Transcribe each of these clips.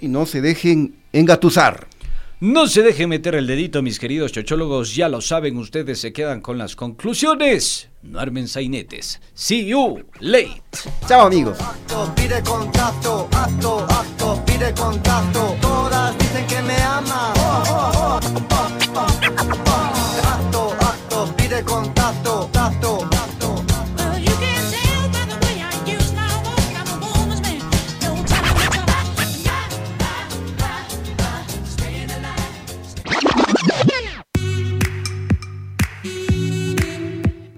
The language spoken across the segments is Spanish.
y no se dejen engatusar. No se dejen meter el dedito, mis queridos chochólogos, ya lo saben, ustedes se quedan con las conclusiones. No armen sainetes. See you late. Chao, amigos. pide contacto, acto, acto, pide contacto. Todas dicen que me ama. Acto, acto, pide contacto,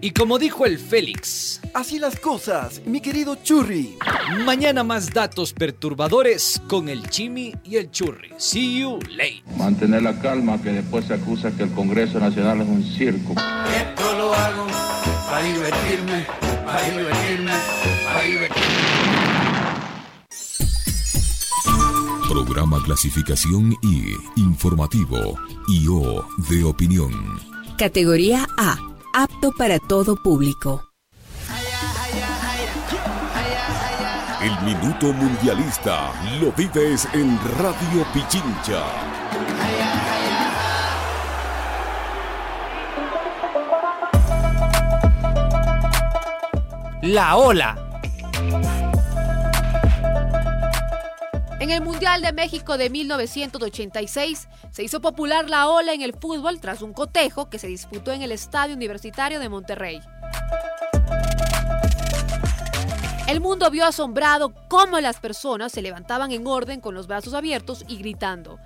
Y como dijo el Félix, Así las cosas, mi querido Churri. mañana más datos perturbadores con el Chimi y el Churri. See you late. Mantener la calma que después se acusa que el Congreso Nacional es un circo. Esto lo hago para divertirme, para divertirme, para divertirme. Programa clasificación I, informativo, IO de opinión. Categoría A. Apto para todo público. El minuto mundialista lo vives en Radio Pichincha. La ola. En el Mundial de México de 1986 se hizo popular la ola en el fútbol tras un cotejo que se disputó en el Estadio Universitario de Monterrey. El mundo vio asombrado cómo las personas se levantaban en orden con los brazos abiertos y gritando.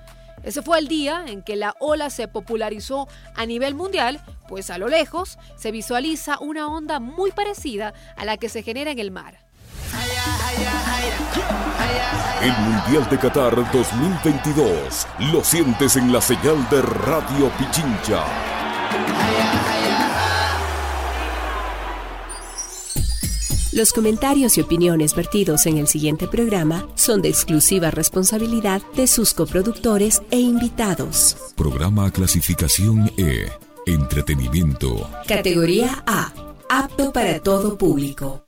Ese fue el día en que la ola se popularizó a nivel mundial, pues a lo lejos se visualiza una onda muy parecida a la que se genera en el mar. El Mundial de Qatar 2022 lo sientes en la señal de Radio Pichincha. Los comentarios y opiniones vertidos en el siguiente programa son de exclusiva responsabilidad de sus coproductores e invitados. Programa clasificación E, entretenimiento. Categoría A. Apto para todo público.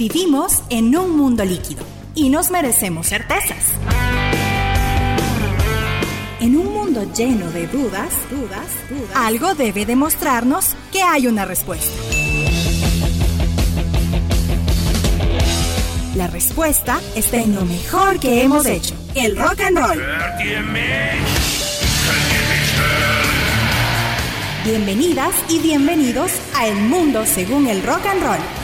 Vivimos en un mundo líquido y nos merecemos certezas. En un mundo lleno de dudas, dudas, dudas, algo debe demostrarnos que hay una respuesta. La respuesta está en lo mejor que hemos hecho, el rock and roll. Bienvenidas y bienvenidos a El Mundo según el rock and roll.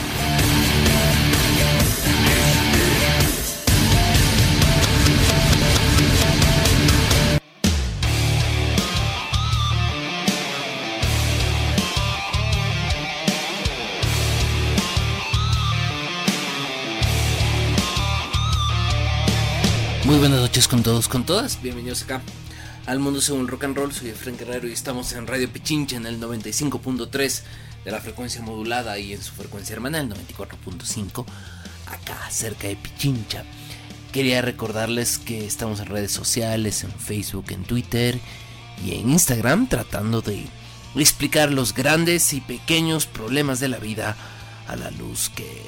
Buenas noches con todos, con todas. Bienvenidos acá al Mundo Según Rock and Roll. Soy Efraín Guerrero y estamos en Radio Pichincha en el 95.3 de la frecuencia modulada y en su frecuencia hermana, el 94.5, acá cerca de Pichincha. Quería recordarles que estamos en redes sociales, en Facebook, en Twitter y en Instagram, tratando de explicar los grandes y pequeños problemas de la vida a la luz que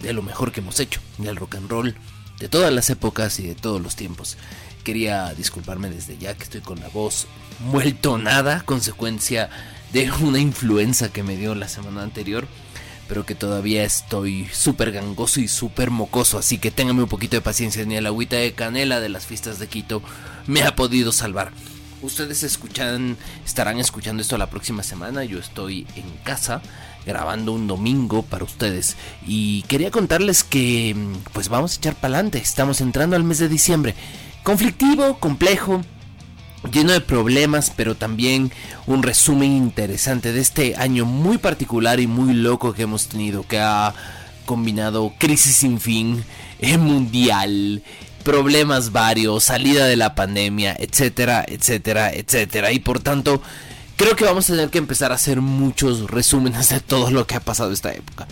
de lo mejor que hemos hecho del rock and roll de todas las épocas y de todos los tiempos. Quería disculparme desde ya que estoy con la voz muerto nada, consecuencia de una influenza que me dio la semana anterior, pero que todavía estoy súper gangoso y súper mocoso, así que ténganme un poquito de paciencia, ni el agüita de canela de las fiestas de Quito me ha podido salvar. Ustedes escuchan, estarán escuchando esto la próxima semana, yo estoy en casa grabando un domingo para ustedes. Y quería contarles que pues vamos a echar para adelante, estamos entrando al mes de diciembre, conflictivo, complejo, lleno de problemas, pero también un resumen interesante de este año muy particular y muy loco que hemos tenido, que ha combinado crisis sin fin, eh, mundial, problemas varios, salida de la pandemia, etcétera, etcétera, etcétera. Y por tanto, creo que vamos a tener que empezar a hacer muchos resúmenes de todo lo que ha pasado esta época.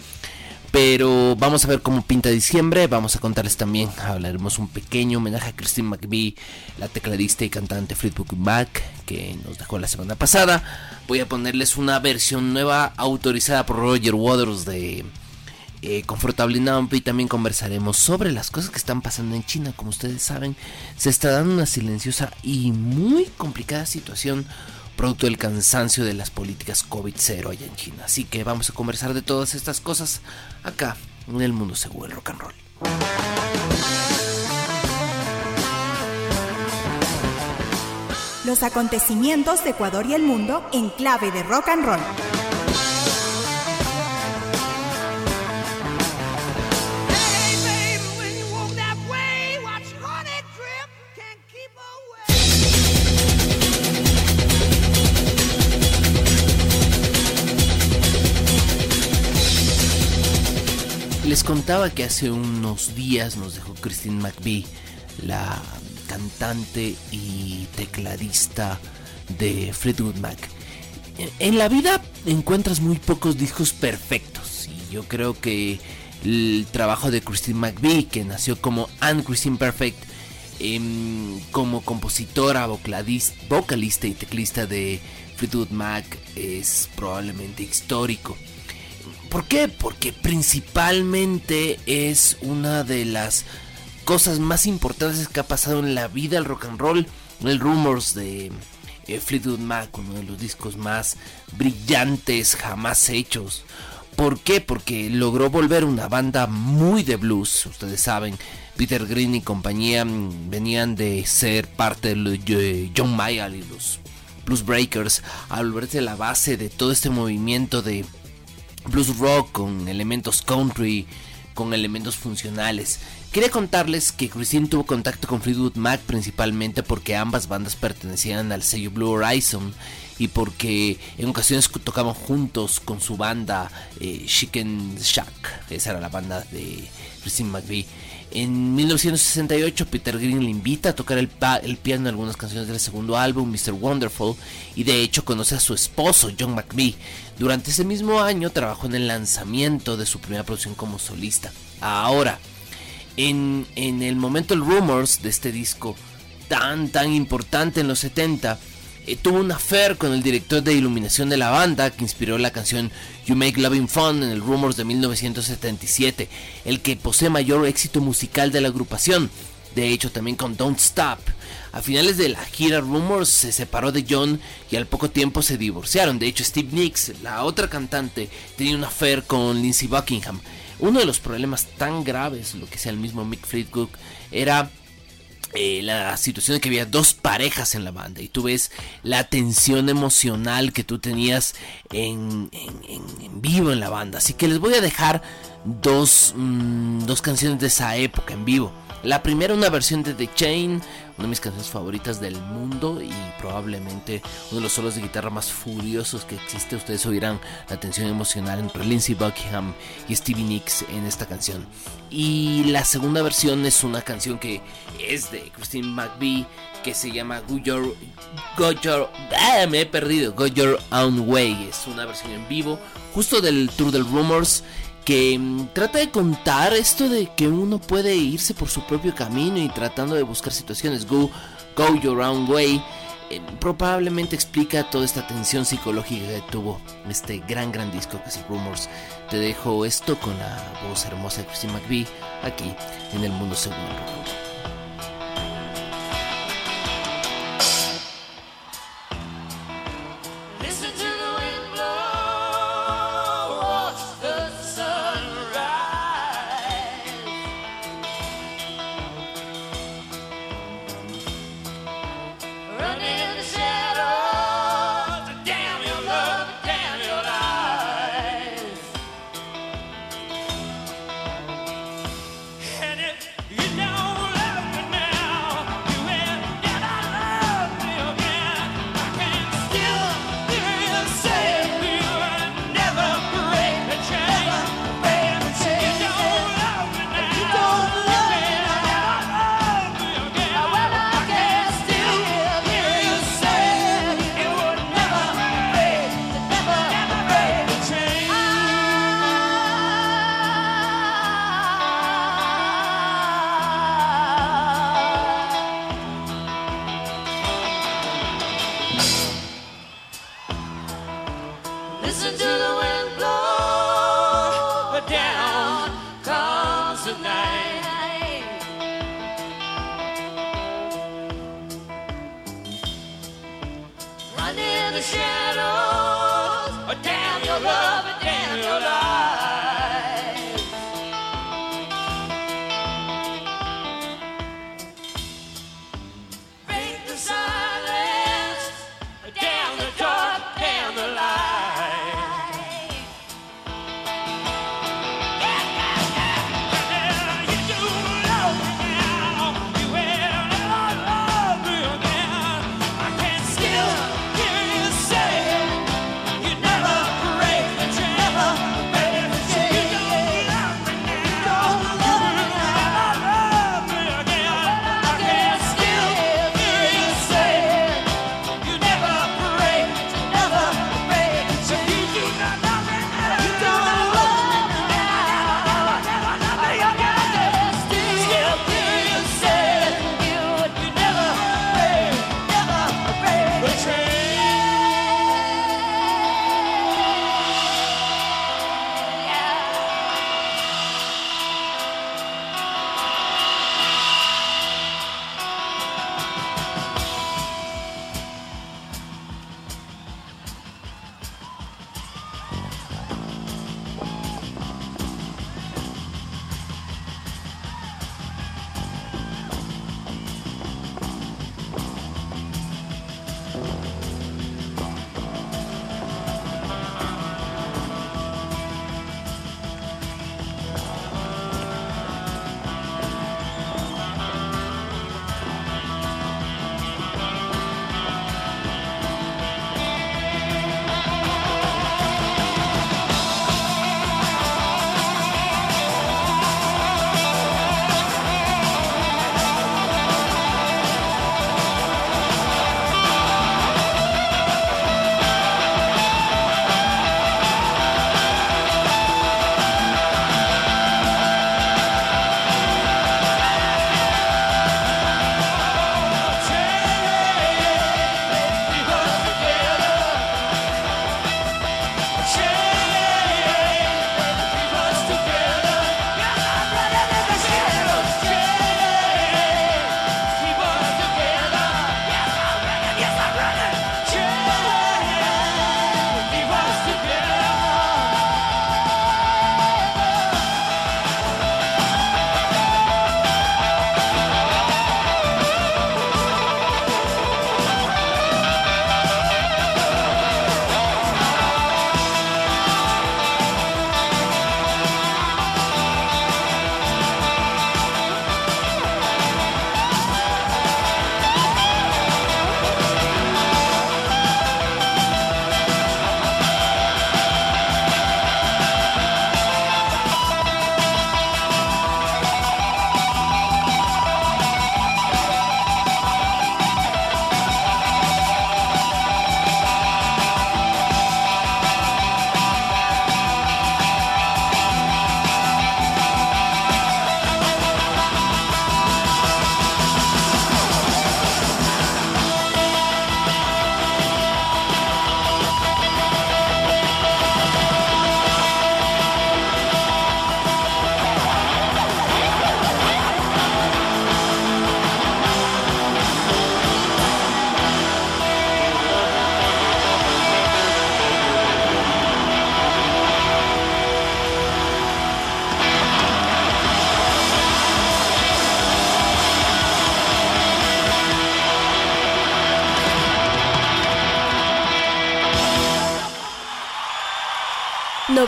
Pero vamos a ver cómo pinta diciembre. Vamos a contarles también, hablaremos un pequeño homenaje a Christine McVie, la tecladista y cantante Fleetwood Mac, que nos dejó la semana pasada. Voy a ponerles una versión nueva autorizada por Roger Waters de eh, confortable y también conversaremos sobre las cosas que están pasando en China. Como ustedes saben, se está dando una silenciosa y muy complicada situación producto del cansancio de las políticas COVID-0 allá en China. Así que vamos a conversar de todas estas cosas acá en el mundo seguro del rock and roll. Los acontecimientos de Ecuador y el mundo en clave de rock and roll. Les contaba que hace unos días nos dejó Christine McVie, la cantante y tecladista de Fleetwood Mac. En la vida encuentras muy pocos discos perfectos y yo creo que el trabajo de Christine McVie, que nació como Anne Christine Perfect, em, como compositora, vocalista y teclista de Fleetwood Mac, es probablemente histórico. ¿Por qué? Porque principalmente es una de las cosas más importantes que ha pasado en la vida del rock and roll. El Rumors de eh, Fleetwood Mac, uno de los discos más brillantes jamás hechos. ¿Por qué? Porque logró volver una banda muy de blues. Ustedes saben, Peter Green y compañía mm, venían de ser parte de John Mayall y los Blues Breakers. Al volverse la base de todo este movimiento de blues rock con elementos country, con elementos funcionales. Quería contarles que Christine tuvo contacto con Fleetwood Mac principalmente porque ambas bandas pertenecían al sello Blue Horizon y porque en ocasiones tocaban juntos con su banda eh, Chicken Shack. Esa era la banda de Christine McVie. En 1968 Peter Green le invita a tocar el, piano en algunas canciones del segundo álbum, Mr. Wonderful, y de hecho conoce a su esposo, John McVie. Durante ese mismo año trabajó en el lanzamiento de su primera producción como solista. Ahora, en, en el momento el Rumors de este disco tan tan importante en los 70, eh, tuvo una affair con el director de iluminación de la banda que inspiró la canción You Make Loving Fun en el Rumors de 1977, el que posee mayor éxito musical de la agrupación. De hecho, también con Don't Stop. A finales de la gira Rumors se separó de John y al poco tiempo se divorciaron. De hecho, Steve Nicks, la otra cantante, tenía una affair con Lindsey Buckingham. Uno de los problemas tan graves, lo que sea el mismo Mick Fleetwood, era eh, la situación de que había dos parejas en la banda y tú ves la tensión emocional que tú tenías en, vivo en la banda. Así que les voy a dejar dos, mm, dos canciones de esa época en vivo. La primera una versión de The Chain, una de mis canciones favoritas del mundo y probablemente uno de los solos de guitarra más furiosos que existe. Ustedes oirán la tensión emocional entre Lindsey Buckingham y Stevie Nicks en esta canción. Y la segunda versión es una canción que es de Christine McVie que se llama Go Your, Go Your ah, me he perdido, Go Your Own Way. Es una versión en vivo justo del Tour del Rumors que mm, trata de contar esto de que uno puede irse por su propio camino y tratando de buscar situaciones. Go, go your own way. Eh, probablemente explica toda esta tensión psicológica que tuvo este gran, gran disco que es Rumors. Te dejo esto con la voz hermosa de Christine McVie aquí en el mundo seguro.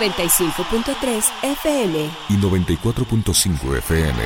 95.3 FM. y 94.5 FM.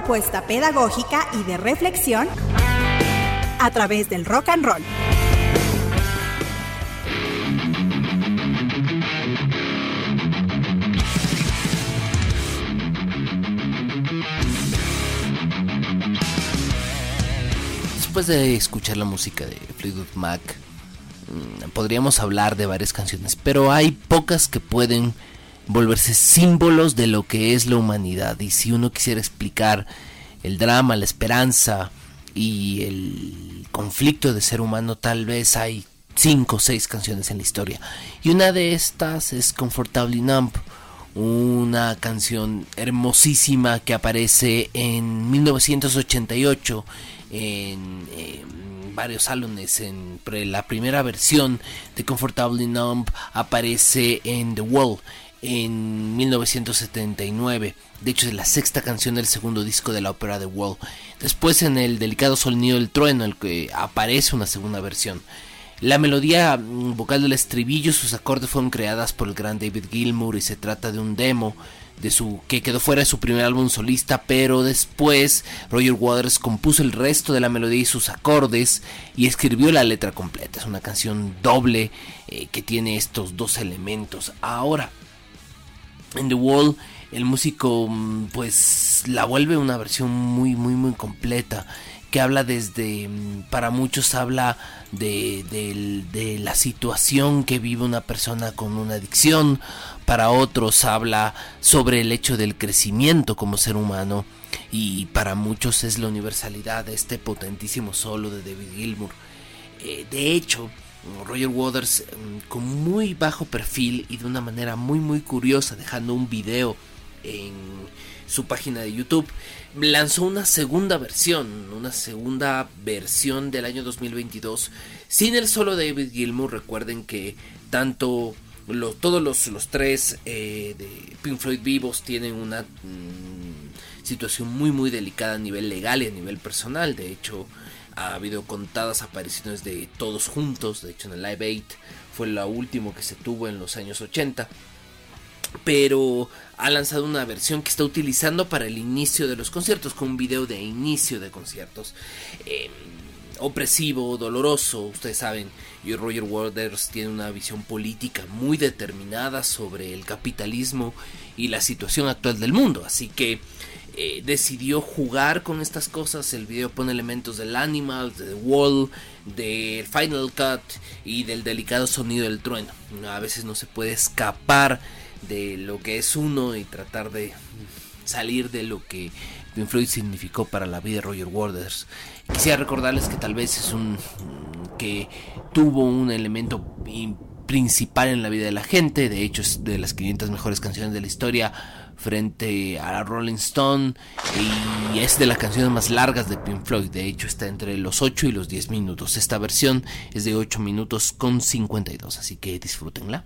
propuesta pedagógica y de reflexión a través del rock and roll. Después de escuchar la música de Fleetwood Mac, mm, podríamos hablar de varias canciones, pero hay pocas que pueden volverse símbolos de lo que es la humanidad. Y si uno quisiera explicar el drama, la esperanza y el conflicto de ser humano, tal vez hay cinco o seis canciones en la historia. Y una de estas es Comfortably Numb, una canción hermosísima que aparece en 1988 en, varios álbumes. En la primera versión de Comfortably Numb aparece en The Wall en 1979. De hecho, es la sexta canción del segundo disco de la ópera The Wall. Después, en el delicado sonido del trueno, el que aparece una segunda versión. La melodía mm, vocal del estribillo, sus acordes fueron creadas por el gran David Gilmour y se trata de un demo de su que quedó fuera de su primer álbum solista, pero después Roger Waters compuso el resto de la melodía y sus acordes y escribió la letra completa. Es una canción doble eh, que tiene estos dos elementos. Ahora, en The Wall el músico mm, pues la vuelve una versión muy muy muy completa que habla desde mm, para muchos habla de, del- de la situación que vive una persona con una adicción para otros habla sobre el hecho del crecimiento como ser humano y para muchos es la universalidad de este potentísimo solo de David Gilmour. Eh, de hecho, Roger Waters, mm, con muy bajo perfil y de una manera muy muy curiosa, dejando un video en su página de YouTube, lanzó una segunda versión, una segunda versión del año 2022, sin el solo David Gilmour. Recuerden que tanto todos los, los tres eh, de Pink Floyd vivos tienen una mm, situación muy muy delicada a nivel legal y a nivel personal. De hecho, ha habido contadas apariciones de todos juntos. De hecho, en el Live 8 fue lo último que se tuvo en los años 80. Pero ha lanzado una versión que está utilizando para el inicio de los conciertos, con un video de inicio de conciertos. Eh, opresivo, doloroso, ustedes saben, y Roger Waters tiene una visión política muy determinada sobre el capitalismo y la situación actual del mundo, así que eh, decidió jugar con estas cosas. El video pone elementos del Animal, de The Wall, del Final Cut y del delicado sonido del trueno. A veces no se puede escapar de lo que es uno y tratar de salir de lo que Pink Floyd significó para la vida de Roger Waters. Quisiera recordarles que tal vez es un que tuvo un elemento in- principal en la vida de la gente, de hecho es de las 500 mejores canciones de la historia frente a Rolling Stone y es de las canciones más largas de Pink Floyd, de hecho está entre los 8 y los 10 minutos. Esta versión es de 8 minutos con 52, así que disfrútenla.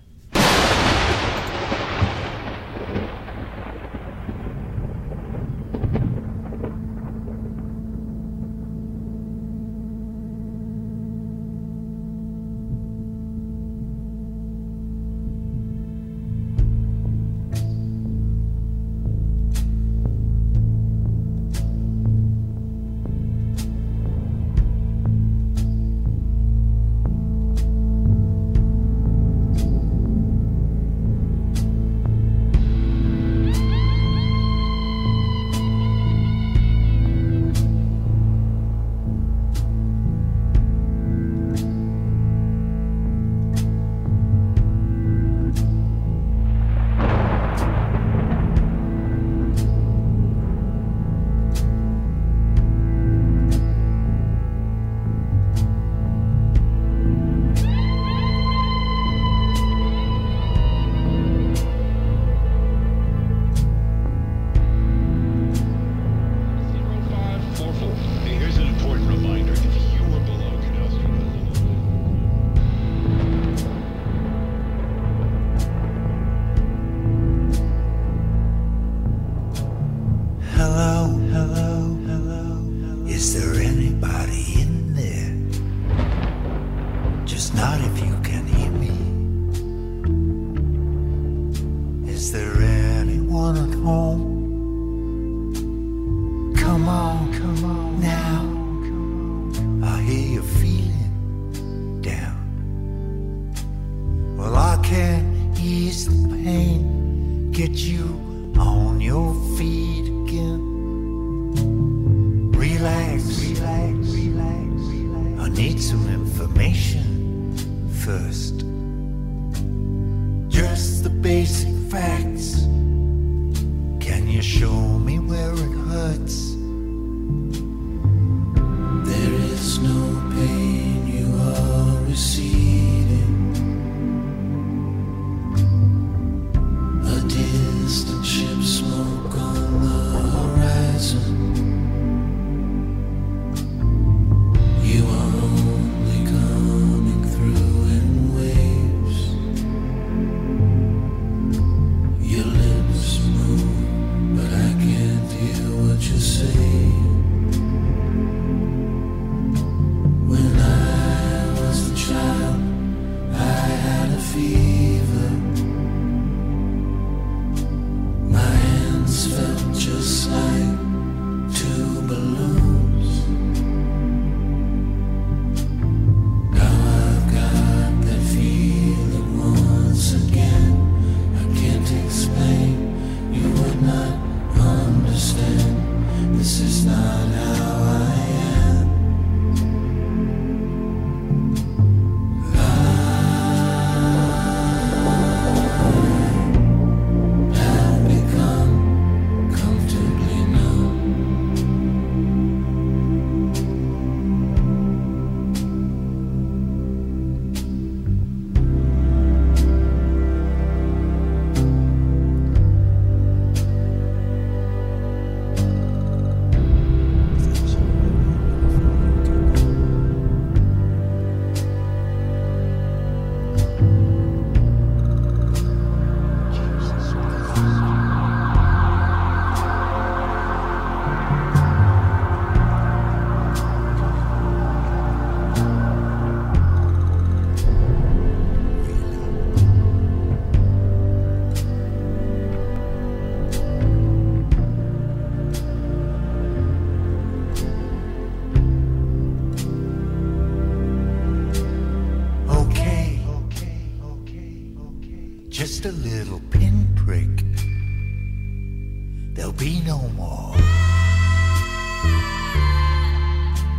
there'll be no more.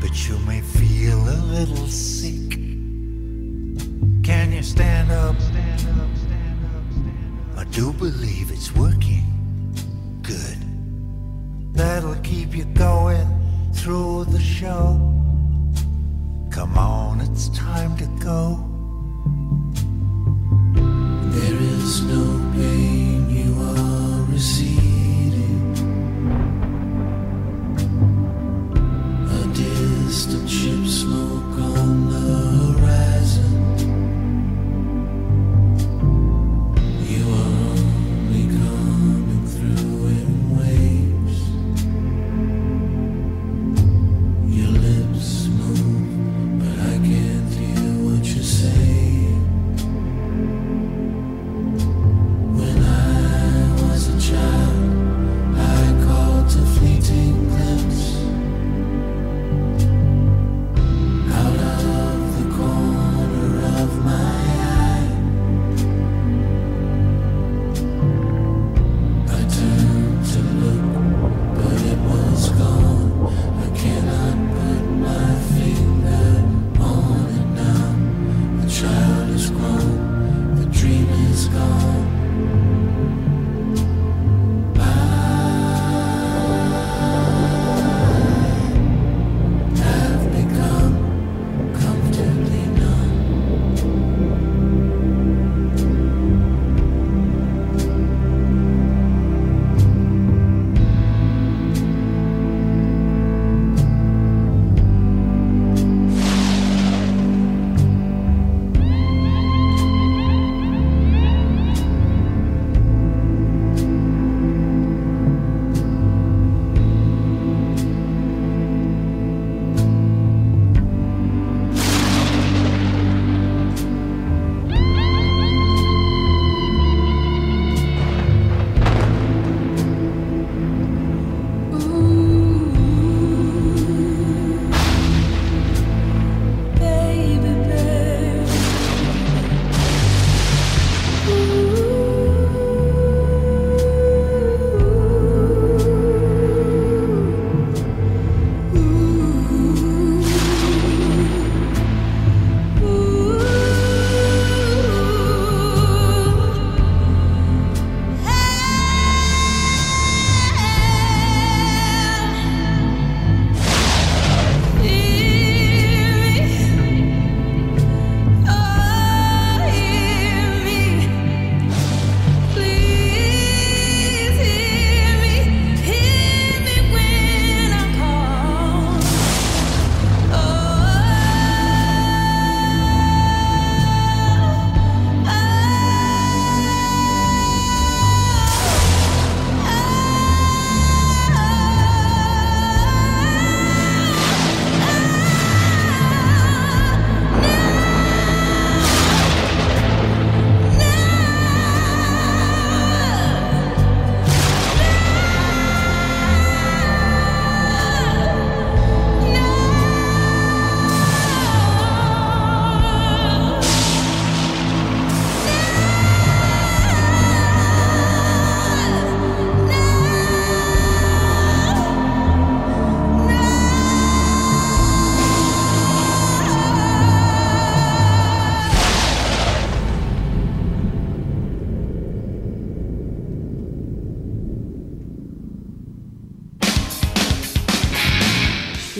But you may feel a little sick. Can you stand up? Stand up, stand up, stand up. I do believe it's working. Good. That'll keep you going through the show. Come on, it's time to go. There is no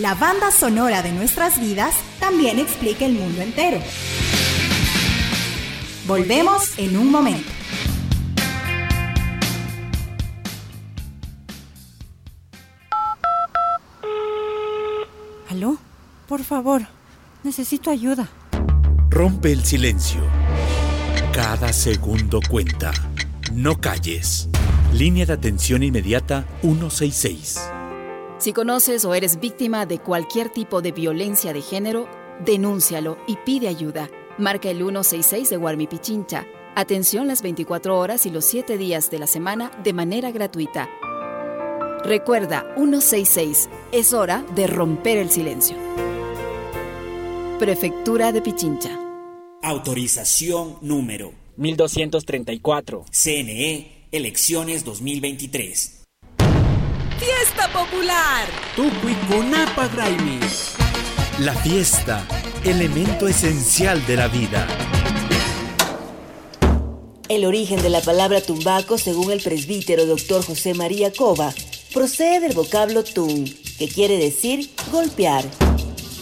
La banda sonora de nuestras vidas también explica el mundo entero. Volvemos en un momento. ¿Aló? Por favor, necesito ayuda. Rompe el silencio. Cada segundo cuenta. No calles. Línea de atención inmediata 166. Si conoces o eres víctima de cualquier tipo de violencia de género, denúncialo y pide ayuda. Marca el 166 de Guarmi Pichincha. Atención las 24 horas y los 7 días de la semana de manera gratuita. Recuerda, 166. Es hora de romper el silencio. Prefectura de Pichincha. Autorización número 1234. CNE, elecciones 2023. ¡Fiesta popular! Tucuicunapa Graimi. La fiesta, elemento esencial de la vida. El origen de la palabra tumbaco, según el presbítero doctor José María Cova, procede del vocablo tum, que quiere decir golpear.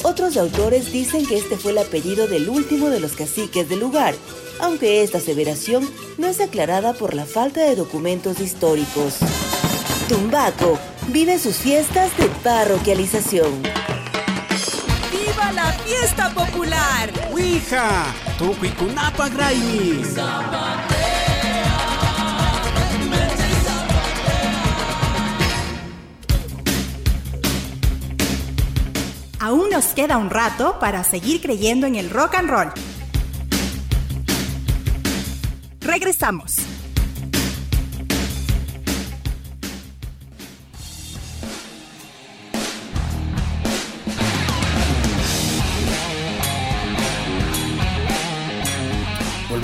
Otros autores dicen que este fue el apellido del último de los caciques del lugar, aunque esta aseveración no es aclarada por la falta de documentos históricos. Tumbaco vive sus fiestas de parroquialización. ¡Viva la fiesta popular! ¡Ouija! ¡Tucuicunapa Graimi! Aún nos queda un rato para seguir creyendo en el rock and roll. Regresamos.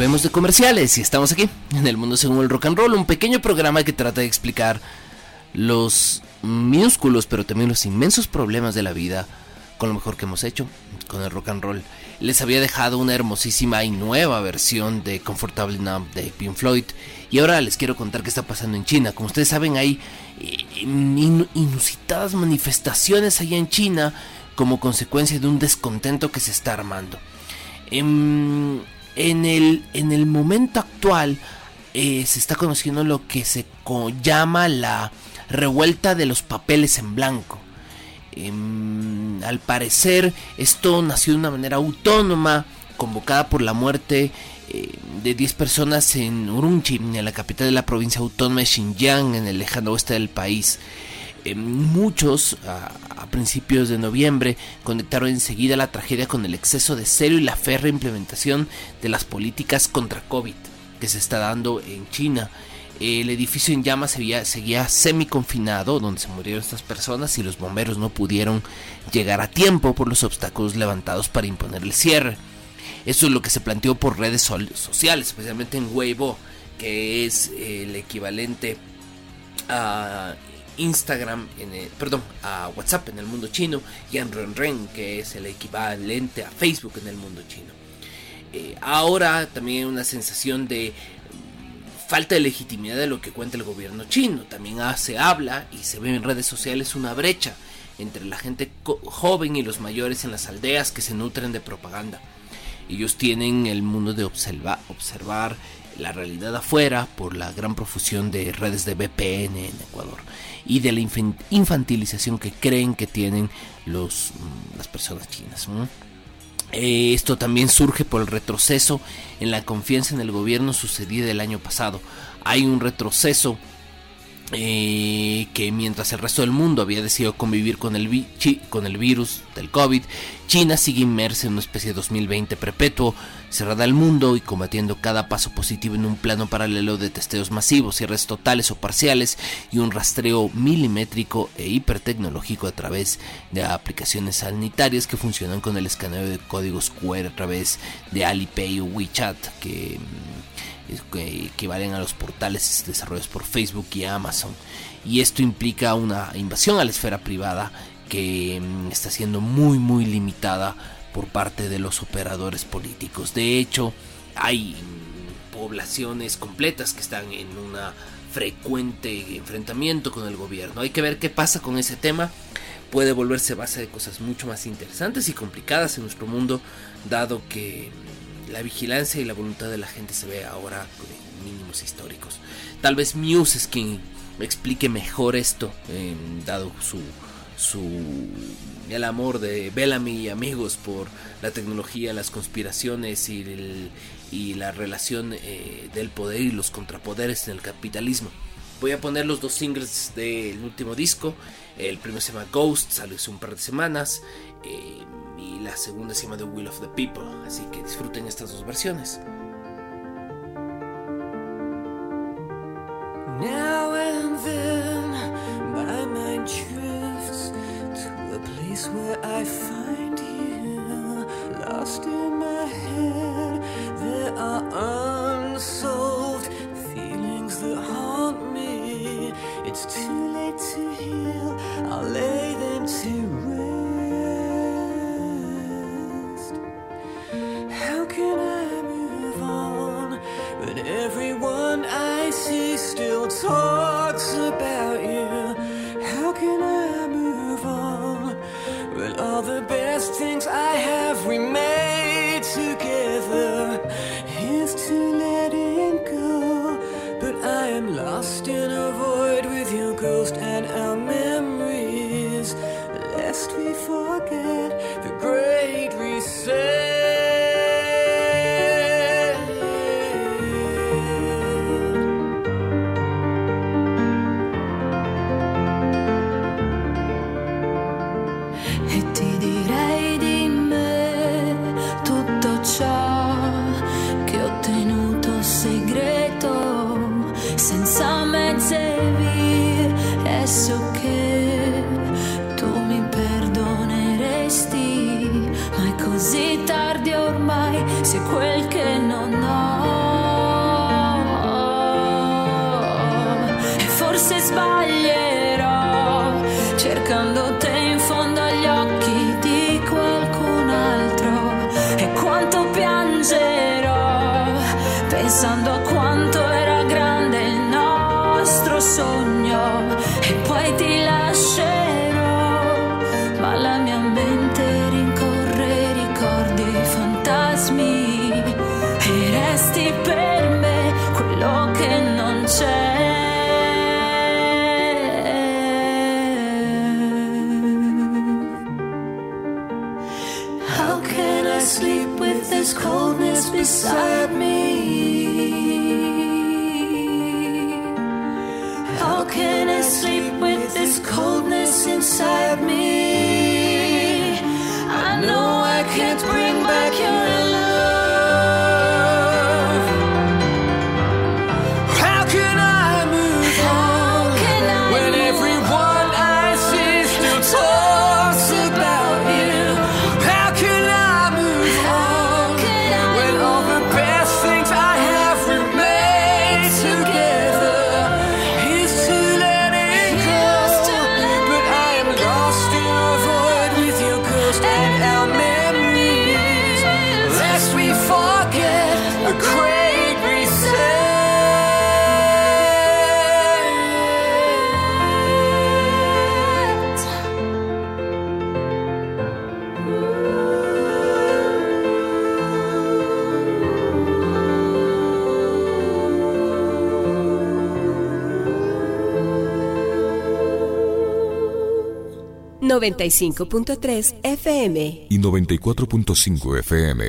Volvemos de comerciales y estamos aquí en el mundo según el rock and roll, un pequeño programa que trata de explicar los minúsculos pero también los inmensos problemas de la vida con lo mejor que hemos hecho con el rock and roll. Les había dejado una hermosísima y nueva versión de Comfortable Numb de Pink Floyd y ahora les quiero contar qué está pasando en China. Como ustedes saben hay eh, in- inusitadas manifestaciones allá en China como consecuencia de un descontento que se está armando. Em, en, el, en el momento actual eh, se está conociendo lo que se llama la revuelta de los papeles en blanco. Em, al parecer esto nació de una manera autónoma, convocada por la muerte eh, de 10 personas en Urumqi, en la capital de la provincia autónoma de Xinjiang, en el lejano oeste del país. Eh, muchos a, principios de noviembre conectaron enseguida la tragedia con el exceso de celo y la férrea implementación de las políticas contra COVID que se está dando en China. El edificio en llamas seguía, seguía semi-confinado, donde se murieron estas personas y los bomberos no pudieron llegar a tiempo por los obstáculos levantados para imponer el cierre. Eso es lo que se planteó por redes sociales, especialmente en Weibo, que es el equivalente a Instagram, en el- perdón, a WhatsApp en el mundo chino, y a Renren, que es el equivalente a Facebook en el mundo chino. Eh, ahora también hay una sensación de mm, falta de legitimidad de lo que cuenta el gobierno chino. También ah, se habla y se ve en redes sociales una brecha entre la gente joven y los mayores en las aldeas que se nutren de propaganda. Ellos tienen el mundo de observa- observar la realidad afuera por la gran profusión de redes de VPN en Ecuador y de la infan- infantilización que creen que tienen los, mm, las personas chinas. Eh, esto también surge por el retroceso en la confianza en el gobierno sucedida el año pasado. Hay un retroceso eh, que mientras el resto del mundo había decidido convivir con el, vi- con el virus del COVID, China sigue inmersa en una especie de 2020 perpetuo, cerrada al mundo y combatiendo cada paso positivo en un plano paralelo de testeos masivos, cierres totales o parciales y un rastreo milimétrico e hipertecnológico a través de aplicaciones sanitarias que funcionan con el escaneo de códigos QR a través de Alipay o WeChat, que mm, que equivalen a los portales desarrollados por Facebook y Amazon. Y esto implica una invasión a la esfera privada que mm, está siendo muy muy limitada por parte de los operadores políticos. De hecho, hay mm, poblaciones completas que están en una frecuente enfrentamiento con el gobierno. Hay que ver qué pasa con ese tema puede volverse base de cosas mucho más interesantes y complicadas en nuestro mundo, dado que la vigilancia y la voluntad de la gente se ve ahora en mínimos históricos. Tal vez Muse es quien explique mejor esto, eh, dado su, su el amor de Bellamy y amigos por la tecnología, las conspiraciones y la relación eh, del poder y los contrapoderes en el capitalismo. Voy a poner los dos singles del último disco. El primero se llama Ghost, salió hace un par de semanas. eh, y la segunda se llama The Will of the People. Así que disfruten estas dos versiones. Now and then, my drifts to a place where I find you. Lost in my head, there are unsolved feelings that haunt me. It's too late to heal, I'll lay them talks about you? How can I move on when all the best things I have cercando 95.3 FM. y 94.5 FM.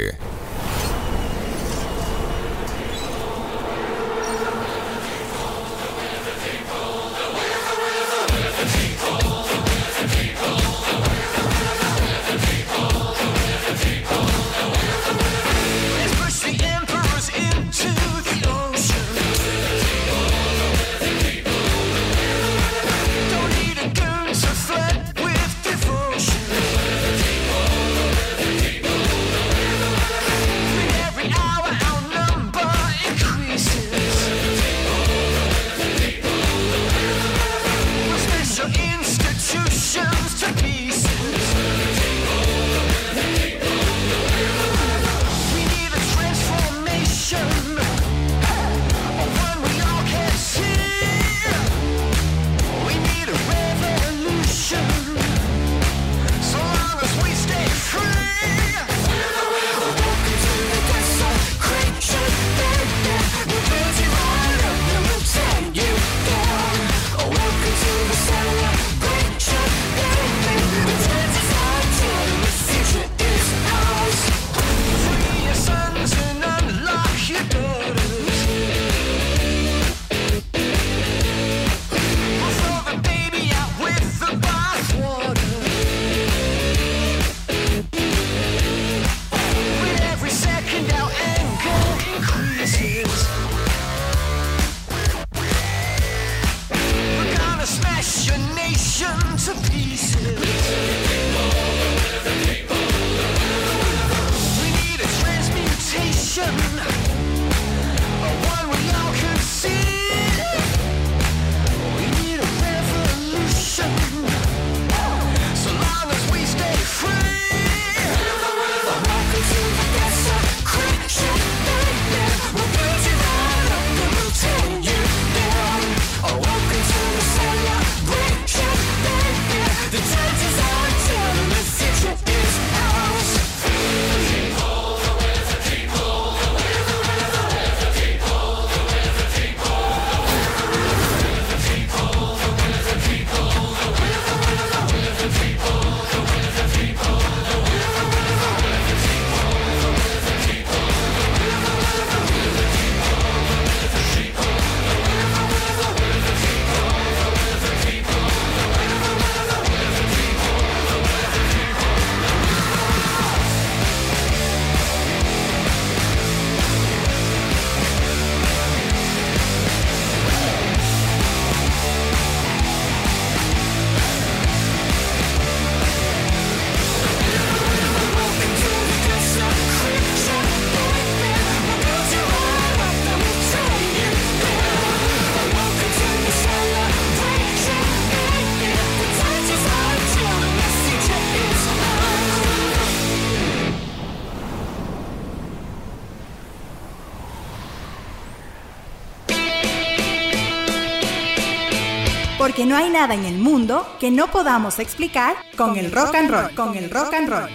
Porque no hay nada en el mundo que no podamos explicar con el rock and roll, con el rock and roll.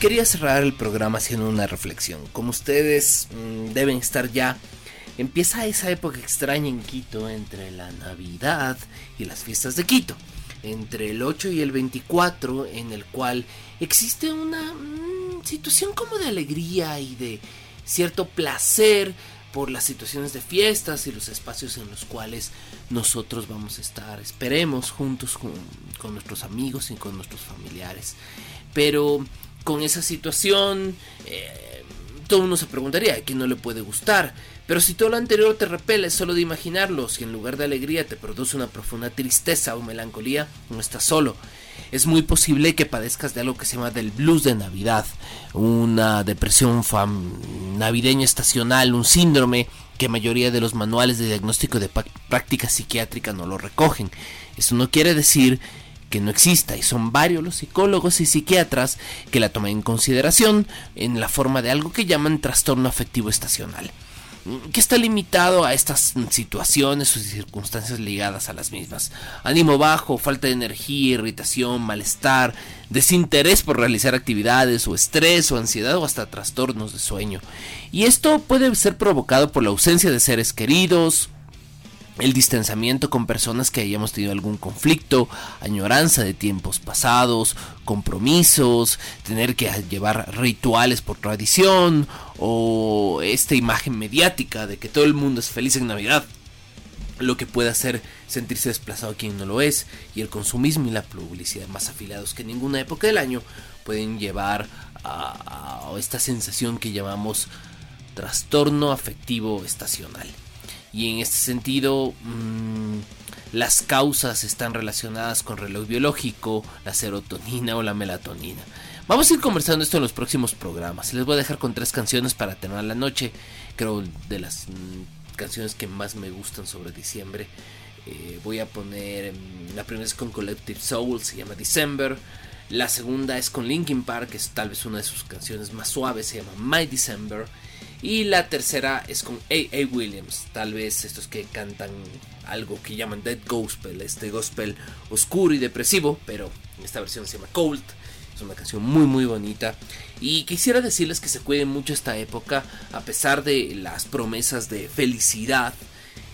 Quería cerrar el programa haciendo una reflexión. Como ustedes mm, deben estar ya, empieza esa época extraña en Quito entre la Navidad y las fiestas de Quito. Entre el 8 y el 24 en el cual existe una mm, situación como de alegría y de cierto placer por las situaciones de fiestas y los espacios en los cuales nosotros vamos a estar, esperemos, juntos con, nuestros amigos y con nuestros familiares. Pero con esa situación, eh, todo uno se preguntaría, ¿a quién no le puede gustar? Pero si todo lo anterior te repele solo de imaginarlo, si en lugar de alegría te produce una profunda tristeza o melancolía, no estás solo. Es muy posible que padezcas de algo que se llama del blues de Navidad, una depresión navideña estacional, un síndrome que mayoría de los manuales de diagnóstico de práctica psiquiátrica no lo recogen. Eso no quiere decir que no exista y son varios los psicólogos y psiquiatras que la toman en consideración en la forma de algo que llaman trastorno afectivo estacional que está limitado a estas situaciones o circunstancias ligadas a las mismas. Ánimo bajo, falta de energía, irritación, malestar, desinterés por realizar actividades o estrés o ansiedad o hasta trastornos de sueño. Y esto puede ser provocado por la ausencia de seres queridos, el distanciamiento con personas que hayamos tenido algún conflicto, añoranza de tiempos pasados, compromisos, tener que llevar rituales por tradición o esta imagen mediática de que todo el mundo es feliz en Navidad. Lo que puede hacer sentirse desplazado quien no lo es y el consumismo y la publicidad más afiliados que en ninguna época del año pueden llevar a, a esta sensación que llamamos trastorno afectivo estacional. Y en este sentido, mmm, las causas están relacionadas con reloj biológico, la serotonina o la melatonina. Vamos a ir conversando esto en los próximos programas. Les voy a dejar con tres canciones para terminar la noche. Creo de las mmm, canciones que más me gustan sobre diciembre. Eh, voy a poner. Mmm, la primera es con Collective Soul, se llama December. La segunda es con Linkin Park, que es tal vez una de sus canciones más suaves, se llama My December. Y la tercera es con A.A. Williams, tal vez estos que cantan algo que llaman Dead Gospel, este gospel oscuro y depresivo, pero esta versión se llama Cold. Es una canción muy muy bonita. Y quisiera decirles que se cuiden mucho esta época, a pesar de las promesas de felicidad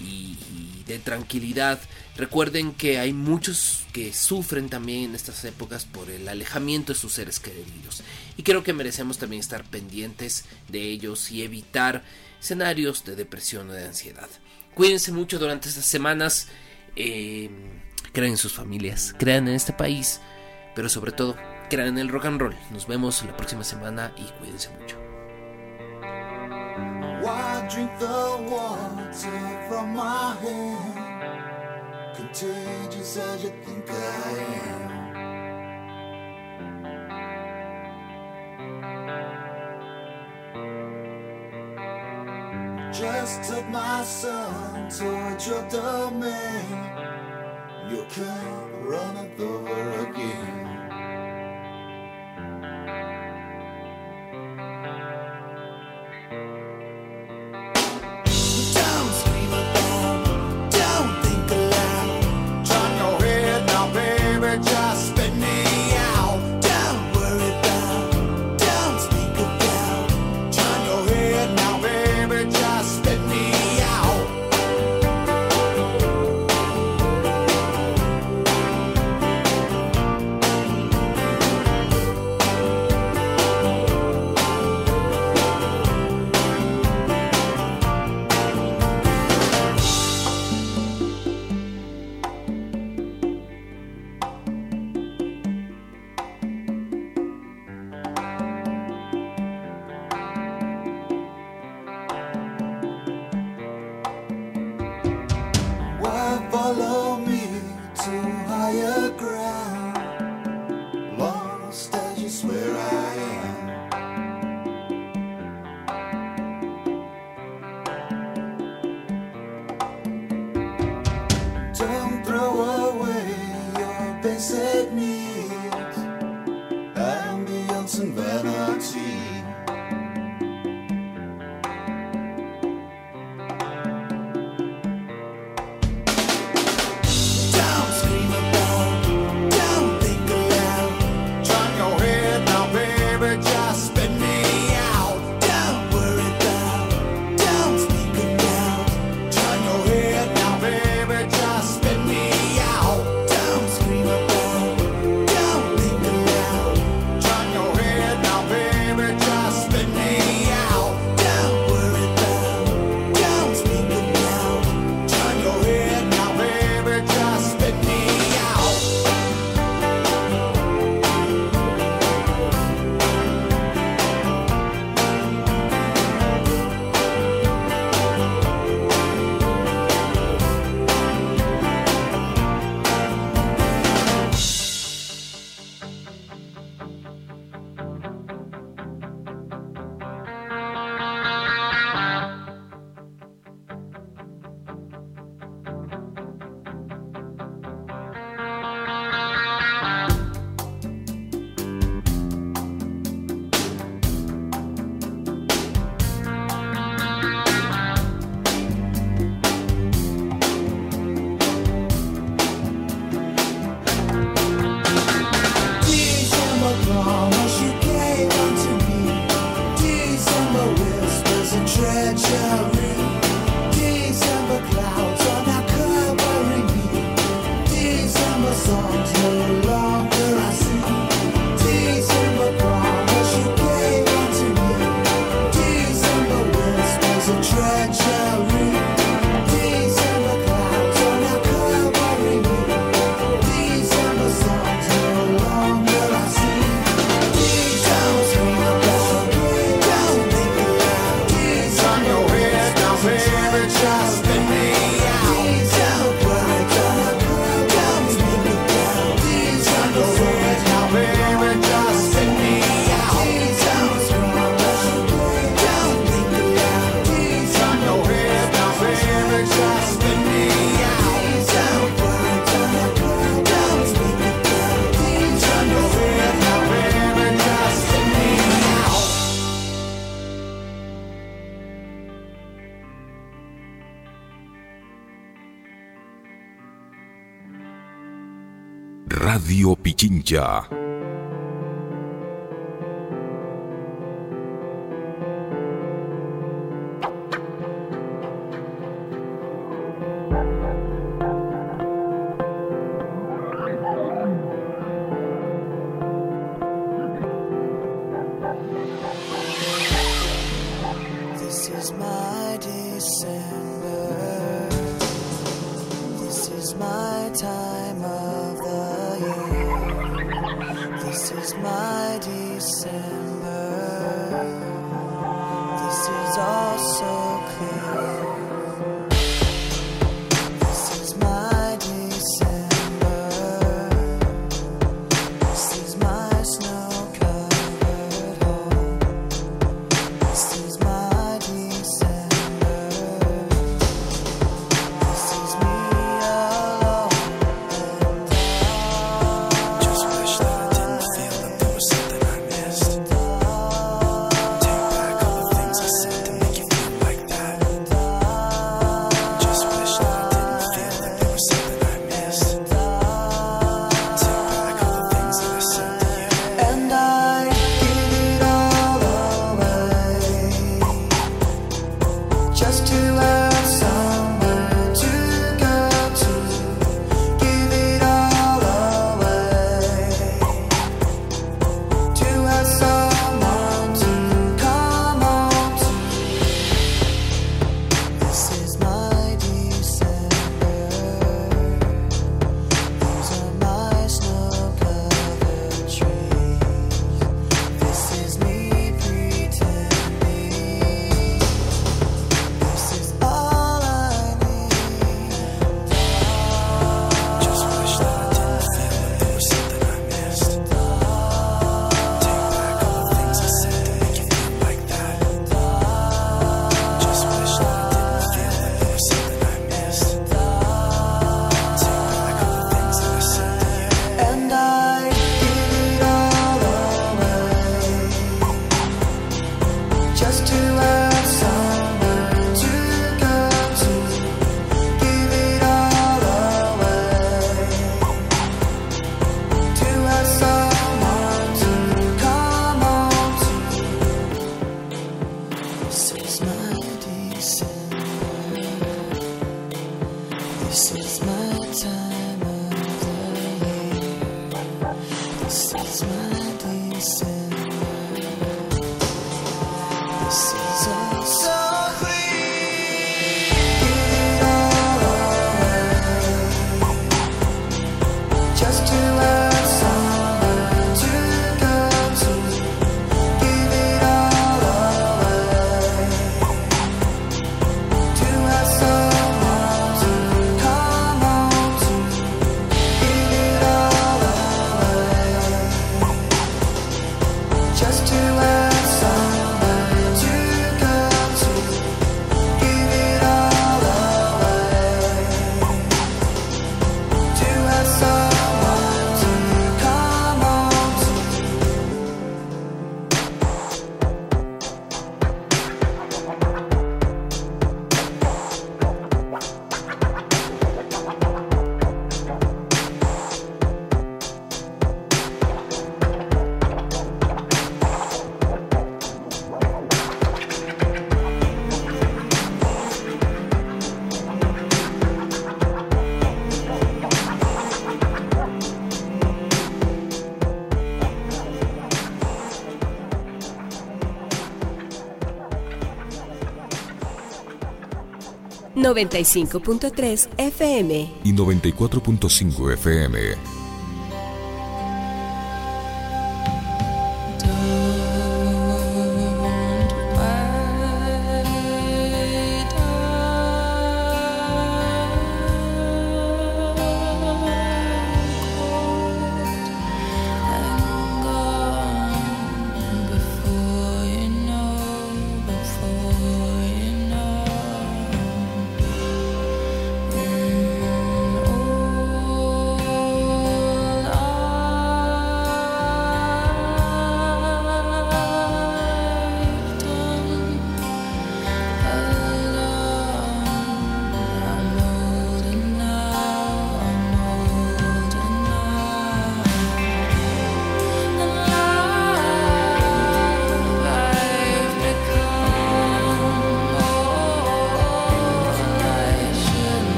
y, y de tranquilidad. Recuerden que hay muchos que sufren también en estas épocas por el alejamiento de sus seres queridos. Y creo que merecemos también estar pendientes de ellos y evitar escenarios de depresión o de ansiedad. Cuídense mucho durante estas semanas. Eh, crean en sus familias, crean en este país, pero sobre todo crean en el rock and roll. Nos vemos la próxima semana y cuídense mucho. Why. Just took my son towards your domain. You can't run it over again. Radio 95.3 FM. y 94.5 FM.